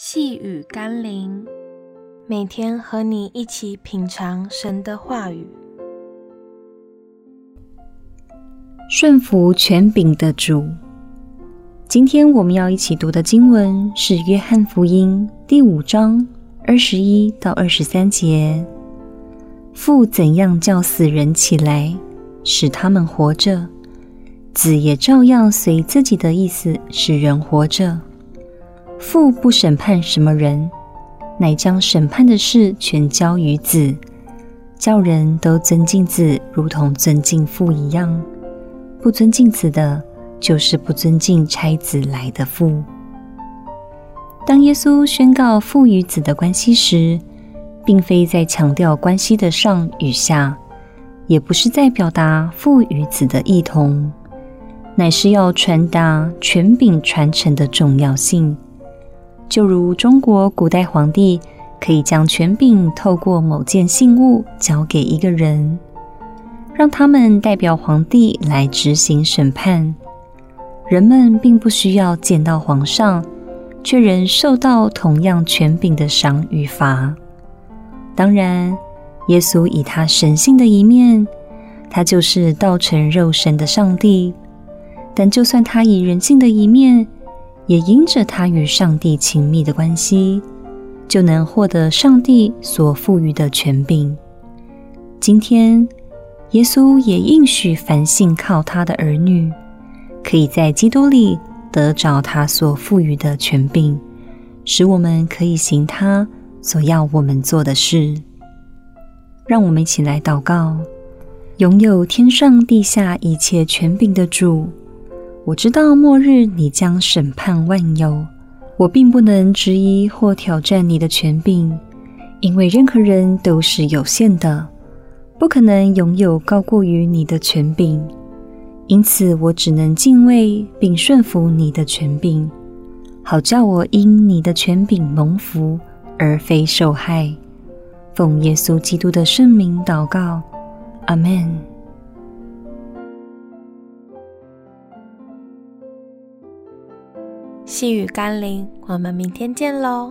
细雨甘霖，每天和你一起品尝神的话语，顺服权柄的主。今天我们要一起读的经文是《约翰福音》第五章二十一到二十三节。父怎样叫死人起来，使他们活着，子也照样随自己的意思使人活着。父不审判什么人，乃将审判的事全交于子，叫人都尊敬子，如同尊敬父一样。不尊敬子的，就是不尊敬差子来的父。当耶稣宣告父与子的关系时，并非在强调关系的上与下，也不是在表达父与子的异同，乃是要传达权柄传承的重要性。就如中国古代皇帝可以将权柄透过某件信物交给一个人，让他们代表皇帝来执行审判。人们并不需要见到皇上，却仍受到同样权柄的赏与罚。当然，耶稣以他神性的一面，他就是道成肉身的上帝。但就算他以人性的一面，也因着他与上帝亲密的关系，就能获得上帝所赋予的权柄。今天，耶稣也应许凡信靠他的儿女，可以在基督里得着他所赋予的权柄，使我们可以行他所要我们做的事。让我们一起来祷告：拥有天上地下一切权柄的主。我知道末日你将审判万有，我并不能质疑或挑战你的权柄，因为任何人都是有限的，不可能拥有高过于你的权柄。因此，我只能敬畏并顺服你的权柄，好叫我因你的权柄蒙福，而非受害。奉耶稣基督的圣名祷告，阿门。细雨甘霖，我们明天见喽。